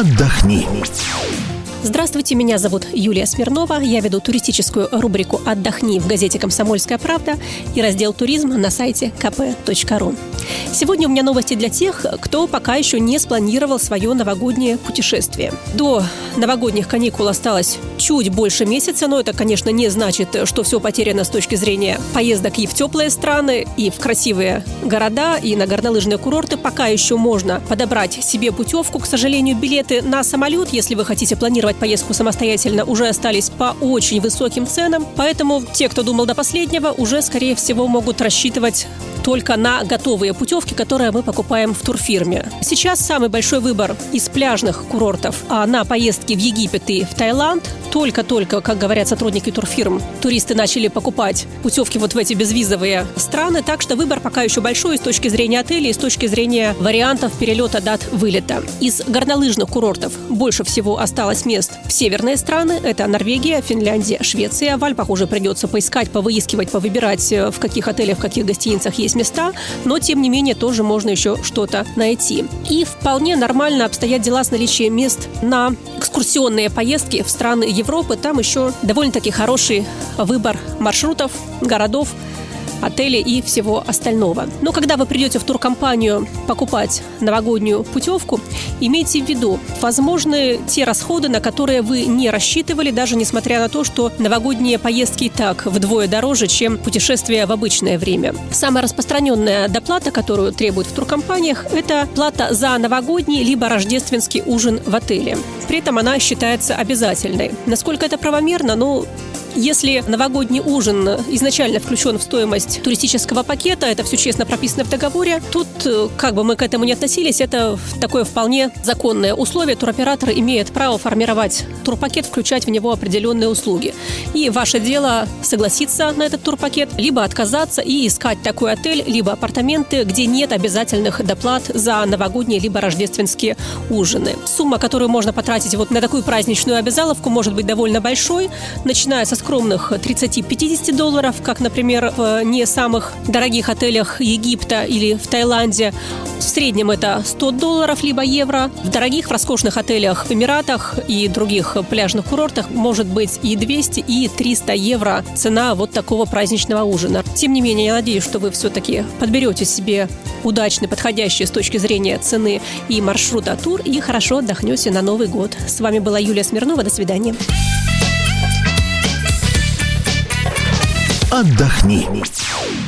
отдохни. Здравствуйте, меня зовут Юлия Смирнова. Я веду туристическую рубрику «Отдохни» в газете «Комсомольская правда» и раздел «Туризм» на сайте kp.ru. Сегодня у меня новости для тех, кто пока еще не спланировал свое новогоднее путешествие. До новогодних каникул осталось чуть больше месяца, но это, конечно, не значит, что все потеряно с точки зрения поездок и в теплые страны, и в красивые города, и на горнолыжные курорты. Пока еще можно подобрать себе путевку. К сожалению, билеты на самолет, если вы хотите планировать организовать поездку самостоятельно уже остались по очень высоким ценам, поэтому те, кто думал до последнего, уже, скорее всего, могут рассчитывать только на готовые путевки, которые мы покупаем в турфирме. Сейчас самый большой выбор из пляжных курортов а на поездки в Египет и в Таиланд. Только-только, как говорят сотрудники турфирм, туристы начали покупать путевки вот в эти безвизовые страны, так что выбор пока еще большой с точки зрения отелей, с точки зрения вариантов перелета дат вылета. Из горнолыжных курортов больше всего осталось мест в северные страны. Это Норвегия, Финляндия, Швеция. В Альпах уже придется поискать, повыискивать, повыбирать, э, в каких отелях, в каких гостиницах есть места, но тем не менее тоже можно еще что-то найти. И вполне нормально обстоят дела с наличием мест на экскурсионные поездки в страны Европы. Там еще довольно-таки хороший выбор маршрутов, городов, отелей и всего остального. Но когда вы придете в туркомпанию покупать новогоднюю путевку, имейте в виду, возможны те расходы, на которые вы не рассчитывали, даже несмотря на то, что новогодние поездки и так вдвое дороже, чем путешествия в обычное время. Самая распространенная доплата, которую требуют в туркомпаниях, это плата за новогодний либо рождественский ужин в отеле. При этом она считается обязательной. Насколько это правомерно, ну, если новогодний ужин изначально включен в стоимость туристического пакета, это все честно прописано в договоре, тут, э, как бы мы к этому не относились, это такое вполне законное условие. Туроператор имеет право формировать турпакет, включать в него определенные услуги. И ваше дело согласиться на этот турпакет, либо отказаться и искать такой отель, либо апартаменты, где нет обязательных доплат за новогодние либо рождественские ужины. Сумма, которую можно потратить вот на такую праздничную обязаловку, может быть довольно большой, начиная со скромных 30-50 долларов, как, например, в не самых дорогих отелях Египта или в Таиланде. В среднем это 100 долларов либо евро. В дорогих, в роскошных отелях в Эмиратах и других пляжных курортах может быть и 200, и 300 евро цена вот такого праздничного ужина. Тем не менее, я надеюсь, что вы все-таки подберете себе удачный, подходящий с точки зрения цены и маршрута тур и хорошо отдохнете на Новый год. С вами была Юлия Смирнова. До свидания. Отдохни.